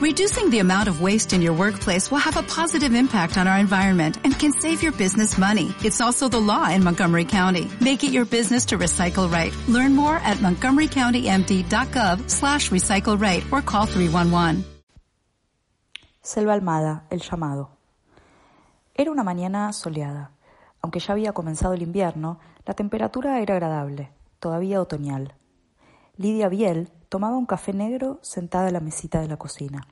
Reducing the amount of waste in your workplace will have a positive impact on our environment and can save your business money. It's also the law in Montgomery County. Make it your business to recycle right. Learn more at montgomerycountymd.gov slash recycle right or call 311. Selva Almada, El llamado. Era una mañana soleada. Aunque ya había comenzado el invierno, la temperatura era agradable, todavía otoñal. Lidia Biel tomaba un café negro sentada en la mesita de la cocina.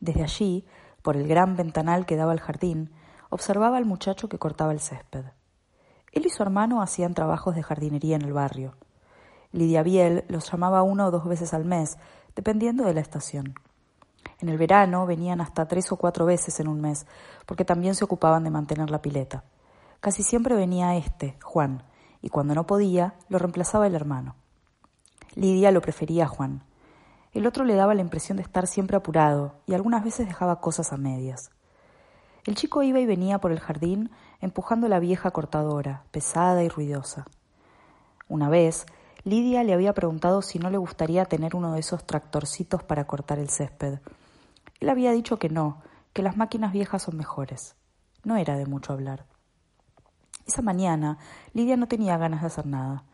Desde allí, por el gran ventanal que daba al jardín, observaba al muchacho que cortaba el césped. Él y su hermano hacían trabajos de jardinería en el barrio. Lidia Biel los llamaba una o dos veces al mes, dependiendo de la estación. En el verano venían hasta tres o cuatro veces en un mes, porque también se ocupaban de mantener la pileta. Casi siempre venía este, Juan, y cuando no podía, lo reemplazaba el hermano. Lidia lo prefería a Juan. El otro le daba la impresión de estar siempre apurado y algunas veces dejaba cosas a medias. El chico iba y venía por el jardín empujando la vieja cortadora, pesada y ruidosa. Una vez, Lidia le había preguntado si no le gustaría tener uno de esos tractorcitos para cortar el césped. Él había dicho que no, que las máquinas viejas son mejores. No era de mucho hablar. Esa mañana, Lidia no tenía ganas de hacer nada.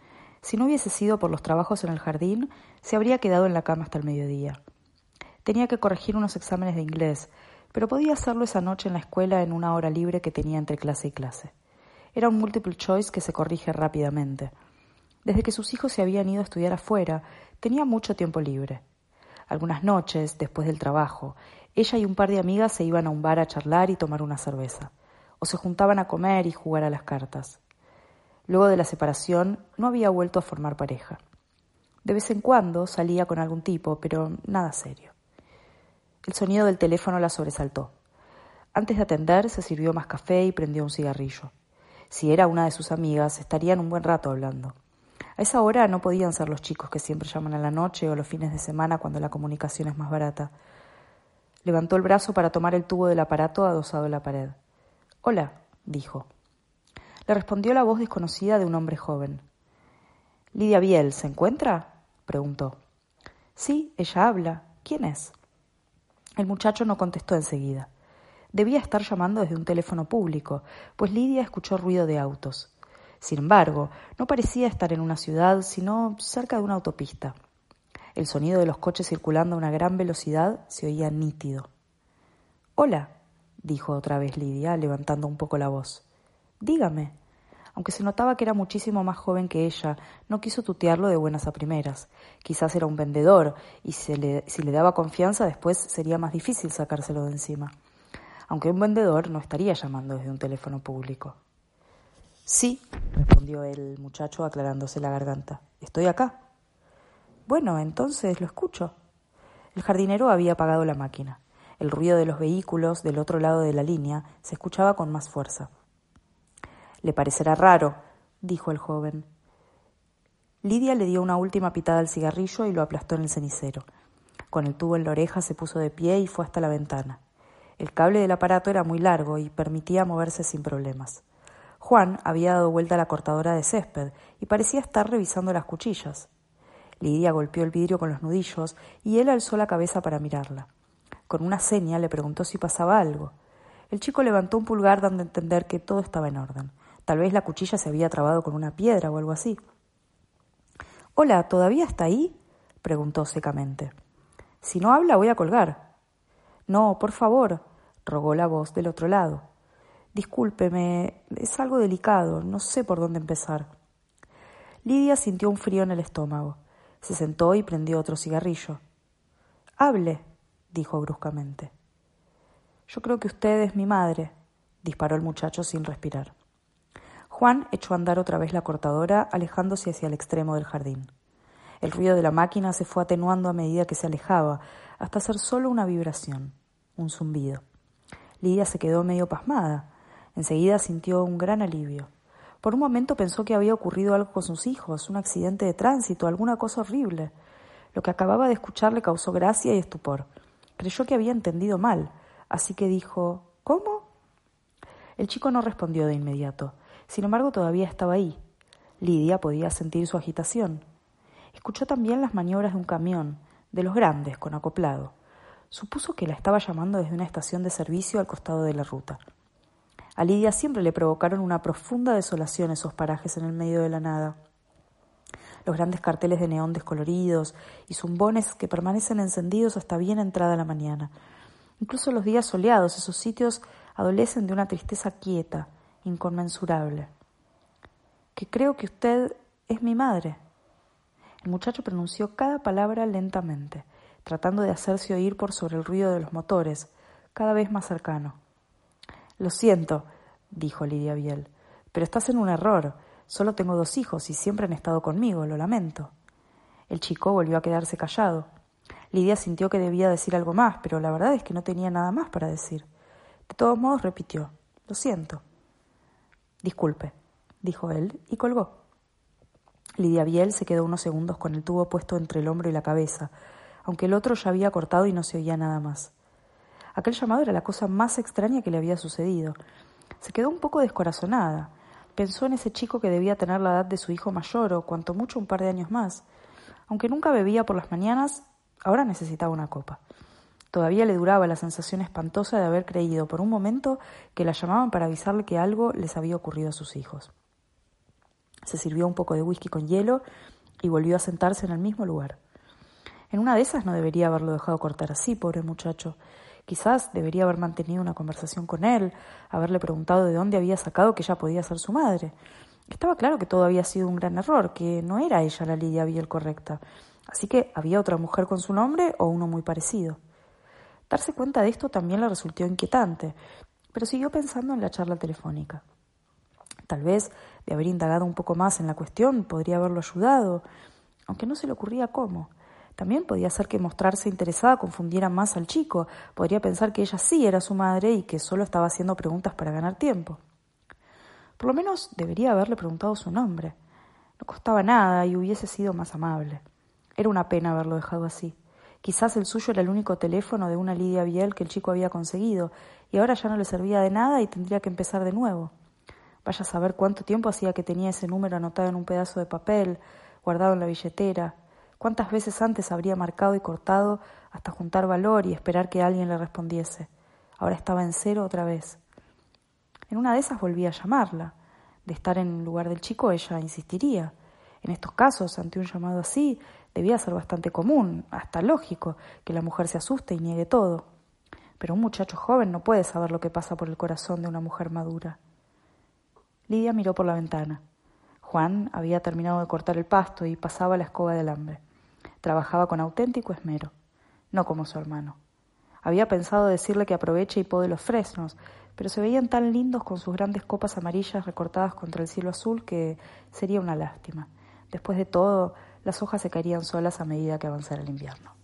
Si no hubiese sido por los trabajos en el jardín, se habría quedado en la cama hasta el mediodía. Tenía que corregir unos exámenes de inglés, pero podía hacerlo esa noche en la escuela en una hora libre que tenía entre clase y clase. Era un multiple choice que se corrige rápidamente. Desde que sus hijos se habían ido a estudiar afuera, tenía mucho tiempo libre. Algunas noches, después del trabajo, ella y un par de amigas se iban a un bar a charlar y tomar una cerveza, o se juntaban a comer y jugar a las cartas. Luego de la separación no había vuelto a formar pareja. De vez en cuando salía con algún tipo, pero nada serio. El sonido del teléfono la sobresaltó. Antes de atender, se sirvió más café y prendió un cigarrillo. Si era una de sus amigas, estarían un buen rato hablando. A esa hora no podían ser los chicos que siempre llaman a la noche o los fines de semana cuando la comunicación es más barata. Levantó el brazo para tomar el tubo del aparato adosado en la pared. Hola, dijo. Le respondió la voz desconocida de un hombre joven. Lidia Biel, ¿se encuentra? preguntó. Sí, ella habla. ¿Quién es? El muchacho no contestó enseguida. Debía estar llamando desde un teléfono público, pues Lidia escuchó ruido de autos. Sin embargo, no parecía estar en una ciudad, sino cerca de una autopista. El sonido de los coches circulando a una gran velocidad se oía nítido. Hola, dijo otra vez Lidia, levantando un poco la voz. Dígame. Aunque se notaba que era muchísimo más joven que ella, no quiso tutearlo de buenas a primeras. Quizás era un vendedor, y si le, daba confianza después sería más difícil sacárselo de encima. Aunque un vendedor no estaría llamando desde un teléfono público. Sí, respondió el muchacho aclarándose la garganta. Estoy acá. Bueno, entonces lo escucho. El jardinero había apagado la máquina. El ruido de los vehículos del otro lado de la línea se escuchaba con más fuerza. Le parecerá raro, dijo el joven. Lidia le dio una última pitada al cigarrillo y lo aplastó en el cenicero. Con el tubo en la oreja se puso de pie y fue hasta la ventana. El cable del aparato era muy largo y permitía moverse sin problemas. Juan había dado vuelta a la cortadora de césped y parecía estar revisando las cuchillas. Lidia golpeó el vidrio con los nudillos y él alzó la cabeza para mirarla. Con una seña le preguntó si pasaba algo. El chico levantó un pulgar dando a entender que todo estaba en orden. Tal vez la cuchilla se había trabado con una piedra o algo así. Hola, ¿todavía está ahí? preguntó secamente. Si no habla, voy a colgar. No, por favor, rogó la voz del otro lado. Discúlpeme, es algo delicado, no sé por dónde empezar. Lidia sintió un frío en el estómago. Se sentó y prendió otro cigarrillo. Hable, dijo bruscamente. Yo creo que usted es mi madre, disparó el muchacho sin respirar. Juan echó a andar otra vez la cortadora, alejándose hacia el extremo del jardín. El ruido de la máquina se fue atenuando a medida que se alejaba, hasta ser solo una vibración, un zumbido. Lidia se quedó medio pasmada. Enseguida sintió un gran alivio. Por un momento pensó que había ocurrido algo con sus hijos, un accidente de tránsito, alguna cosa horrible. Lo que acababa de escuchar le causó gracia y estupor. Creyó que había entendido mal, así que dijo ¿Cómo? El chico no respondió de inmediato. Sin embargo, todavía estaba ahí. Lidia podía sentir su agitación. Escuchó también las maniobras de un camión, de los grandes, con acoplado. Supuso que la estaba llamando desde una estación de servicio al costado de la ruta. A Lidia siempre le provocaron una profunda desolación esos parajes en el medio de la nada. Los grandes carteles de neón descoloridos y zumbones que permanecen encendidos hasta bien entrada la mañana. Incluso los días soleados, esos sitios adolecen de una tristeza quieta, inconmensurable. Que creo que usted es mi madre. El muchacho pronunció cada palabra lentamente, tratando de hacerse oír por sobre el ruido de los motores, cada vez más cercano. Lo siento, dijo Lidia Biel, pero estás en un error. Solo tengo dos hijos y siempre han estado conmigo, lo lamento. El chico volvió a quedarse callado. Lidia sintió que debía decir algo más, pero la verdad es que no tenía nada más para decir. De todos modos repitió Lo siento. Disculpe, dijo él y colgó. Lidia Biel se quedó unos segundos con el tubo puesto entre el hombro y la cabeza, aunque el otro ya había cortado y no se oía nada más. Aquel llamado era la cosa más extraña que le había sucedido. Se quedó un poco descorazonada. Pensó en ese chico que debía tener la edad de su hijo mayor o cuanto mucho un par de años más. Aunque nunca bebía por las mañanas, ahora necesitaba una copa. Todavía le duraba la sensación espantosa de haber creído por un momento que la llamaban para avisarle que algo les había ocurrido a sus hijos. Se sirvió un poco de whisky con hielo y volvió a sentarse en el mismo lugar. En una de esas no debería haberlo dejado cortar así, pobre muchacho. Quizás debería haber mantenido una conversación con él, haberle preguntado de dónde había sacado que ella podía ser su madre. Estaba claro que todo había sido un gran error, que no era ella la Lidia Biel correcta. Así que había otra mujer con su nombre o uno muy parecido. Darse cuenta de esto también le resultó inquietante, pero siguió pensando en la charla telefónica. Tal vez, de haber indagado un poco más en la cuestión, podría haberlo ayudado, aunque no se le ocurría cómo. También podía ser que mostrarse interesada confundiera más al chico. Podría pensar que ella sí era su madre y que solo estaba haciendo preguntas para ganar tiempo. Por lo menos debería haberle preguntado su nombre. No costaba nada y hubiese sido más amable. Era una pena haberlo dejado así. Quizás el suyo era el único teléfono de una Lidia Biel que el chico había conseguido, y ahora ya no le servía de nada y tendría que empezar de nuevo. Vaya a saber cuánto tiempo hacía que tenía ese número anotado en un pedazo de papel, guardado en la billetera, ¿Cuántas veces antes habría marcado y cortado hasta juntar valor y esperar que alguien le respondiese? Ahora estaba en cero otra vez. En una de esas volvía a llamarla. De estar en lugar del chico, ella insistiría. En estos casos, ante un llamado así, debía ser bastante común, hasta lógico, que la mujer se asuste y niegue todo. Pero un muchacho joven no puede saber lo que pasa por el corazón de una mujer madura. Lidia miró por la ventana. Juan había terminado de cortar el pasto y pasaba la escoba del hambre. Trabajaba con auténtico esmero, no como su hermano. Había pensado decirle que aproveche y pode los fresnos, pero se veían tan lindos con sus grandes copas amarillas recortadas contra el cielo azul que sería una lástima. Después de todo, las hojas se caerían solas a medida que avanzara el invierno.